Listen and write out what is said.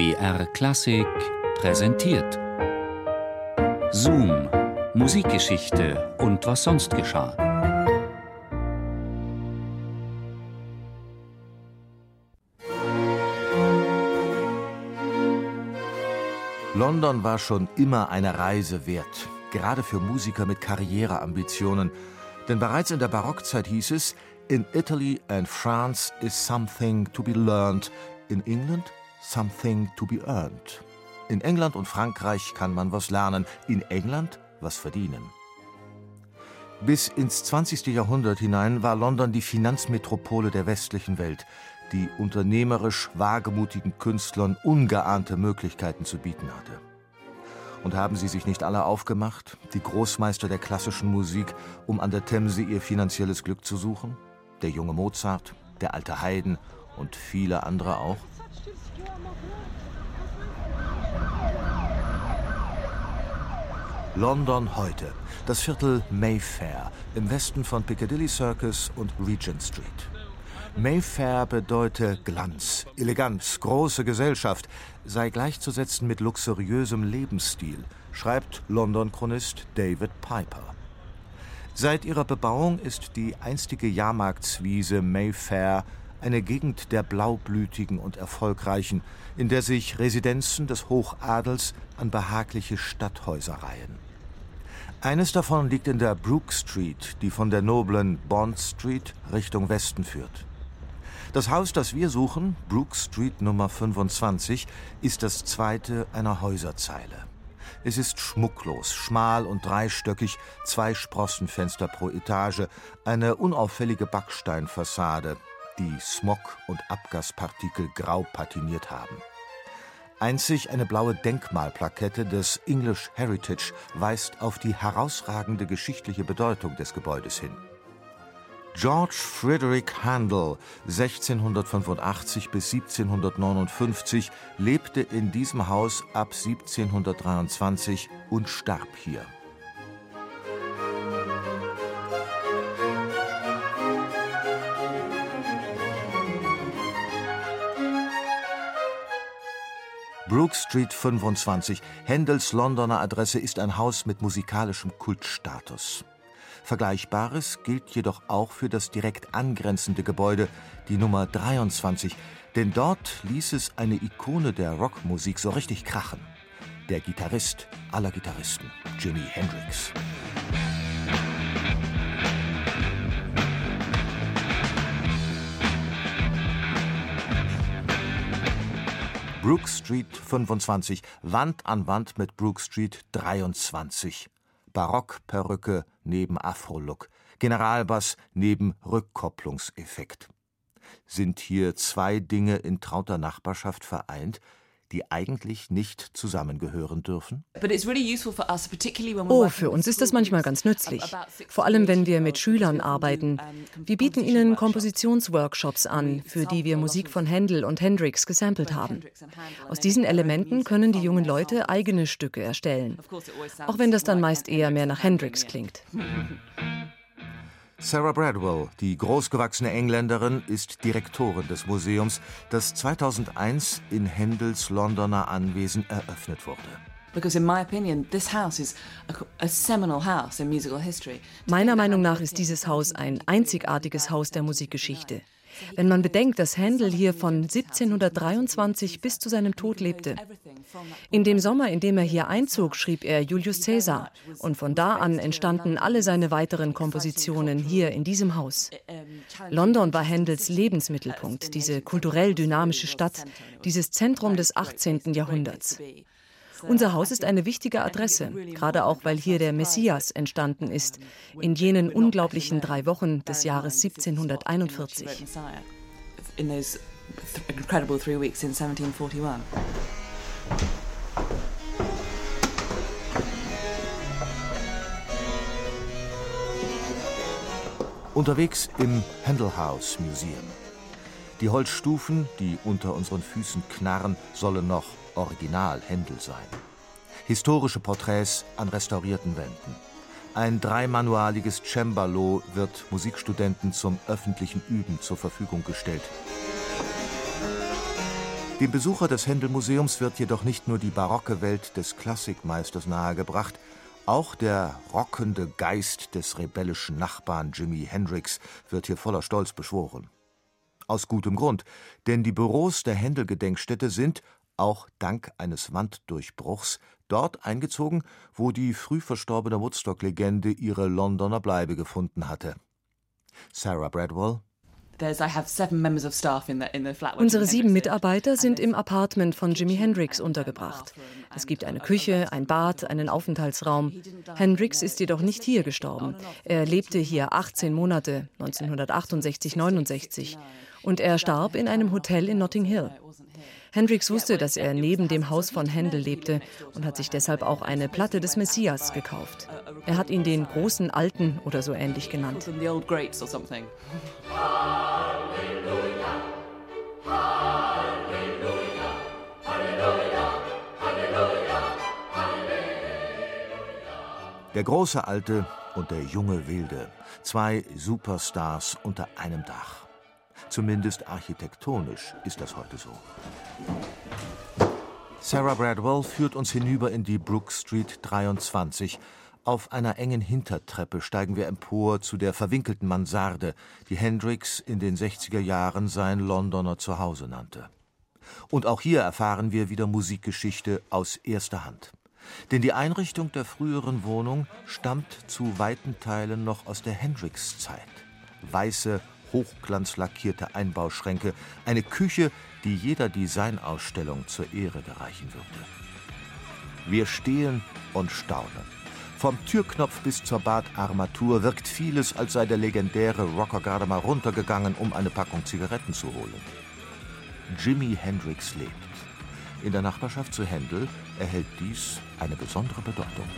BR Klassik präsentiert. Zoom, Musikgeschichte und was sonst geschah. London war schon immer eine Reise wert, gerade für Musiker mit Karriereambitionen. Denn bereits in der Barockzeit hieß es, in Italy and France is something to be learned, in England something to be earned. In England und Frankreich kann man was lernen, in England was verdienen. Bis ins 20. Jahrhundert hinein war London die Finanzmetropole der westlichen Welt, die unternehmerisch wagemutigen Künstlern ungeahnte Möglichkeiten zu bieten hatte. Und haben sie sich nicht alle aufgemacht, die Großmeister der klassischen Musik, um an der Themse ihr finanzielles Glück zu suchen? Der junge Mozart, der alte Haydn und viele andere auch? London heute, das Viertel Mayfair im Westen von Piccadilly Circus und Regent Street. Mayfair bedeute Glanz, Eleganz, große Gesellschaft, sei gleichzusetzen mit luxuriösem Lebensstil, schreibt London-Chronist David Piper. Seit ihrer Bebauung ist die einstige Jahrmarktswiese Mayfair eine Gegend der Blaublütigen und Erfolgreichen, in der sich Residenzen des Hochadels an behagliche Stadthäuser reihen. Eines davon liegt in der Brook Street, die von der noblen Bond Street Richtung Westen führt. Das Haus, das wir suchen, Brook Street Nummer 25, ist das zweite einer Häuserzeile. Es ist schmucklos, schmal und dreistöckig, zwei Sprossenfenster pro Etage, eine unauffällige Backsteinfassade, die Smog- und Abgaspartikel grau patiniert haben. Einzig eine blaue Denkmalplakette des English Heritage weist auf die herausragende geschichtliche Bedeutung des Gebäudes hin. George Frederick Handel, 1685 bis 1759, lebte in diesem Haus ab 1723 und starb hier. Brook Street 25, Händels Londoner Adresse, ist ein Haus mit musikalischem Kultstatus. Vergleichbares gilt jedoch auch für das direkt angrenzende Gebäude, die Nummer 23, denn dort ließ es eine Ikone der Rockmusik so richtig krachen. Der Gitarrist aller Gitarristen, Jimi Hendrix. Brook Street 25, Wand an Wand mit Brook Street 23. Barockperücke neben Afro-Look, Generalbass neben Rückkopplungseffekt. Sind hier zwei Dinge in trauter Nachbarschaft vereint, die eigentlich nicht zusammengehören dürfen? Oh, für uns ist das manchmal ganz nützlich. Vor allem, wenn wir mit Schülern arbeiten. Wir bieten ihnen Kompositionsworkshops an, für die wir Musik von Händel und Hendrix gesampelt haben. Aus diesen Elementen können die jungen Leute eigene Stücke erstellen. Auch wenn das dann meist eher mehr nach Hendrix klingt. Sarah Bradwell, die großgewachsene Engländerin, ist Direktorin des Museums, das 2001 in Händels Londoner Anwesen eröffnet wurde. Meiner Meinung nach ist dieses Haus ein einzigartiges Haus der Musikgeschichte. Wenn man bedenkt, dass Händel hier von 1723 bis zu seinem Tod lebte. In dem Sommer, in dem er hier einzog, schrieb er Julius Caesar. Und von da an entstanden alle seine weiteren Kompositionen hier in diesem Haus. London war Händels Lebensmittelpunkt, diese kulturell dynamische Stadt, dieses Zentrum des 18. Jahrhunderts. Unser Haus ist eine wichtige Adresse, gerade auch weil hier der Messias entstanden ist, in jenen unglaublichen drei Wochen des Jahres 1741. Unterwegs im Handel House Museum. Die Holzstufen, die unter unseren Füßen knarren, sollen noch original Händel sein. Historische Porträts an restaurierten Wänden. Ein dreimanualiges Cembalo wird Musikstudenten zum öffentlichen Üben zur Verfügung gestellt. Dem Besucher des Händel-Museums wird jedoch nicht nur die barocke Welt des Klassikmeisters nahegebracht, auch der rockende Geist des rebellischen Nachbarn Jimi Hendrix wird hier voller Stolz beschworen. Aus gutem Grund, denn die Büros der Händel-Gedenkstätte sind, auch dank eines Wanddurchbruchs, dort eingezogen, wo die früh verstorbene Woodstock-Legende ihre Londoner Bleibe gefunden hatte. Sarah Bradwell Unsere sieben Mitarbeiter sind im Apartment von Jimi Hendrix untergebracht. Es gibt eine Küche, ein Bad, einen Aufenthaltsraum. Hendrix ist jedoch nicht hier gestorben. Er lebte hier 18 Monate, 1968, 69. Und er starb in einem Hotel in Notting Hill. Hendrix wusste, dass er neben dem Haus von Händel lebte und hat sich deshalb auch eine Platte des Messias gekauft. Er hat ihn den großen Alten oder so ähnlich genannt. Der große Alte und der junge Wilde, zwei Superstars unter einem Dach. Zumindest architektonisch ist das heute so. Sarah Bradwell führt uns hinüber in die Brook Street 23. Auf einer engen Hintertreppe steigen wir empor zu der verwinkelten Mansarde, die Hendrix in den 60er Jahren sein Londoner Zuhause nannte. Und auch hier erfahren wir wieder Musikgeschichte aus erster Hand. Denn die Einrichtung der früheren Wohnung stammt zu weiten Teilen noch aus der Hendrix-Zeit. Weiße, hochglanzlackierte Einbauschränke, eine Küche, die jeder Designausstellung zur Ehre gereichen würde. Wir stehen und staunen. Vom Türknopf bis zur Badarmatur wirkt vieles, als sei der legendäre Rocker gerade mal runtergegangen, um eine Packung Zigaretten zu holen. Jimi Hendrix lebt. In der Nachbarschaft zu Händel erhält dies eine besondere Bedeutung.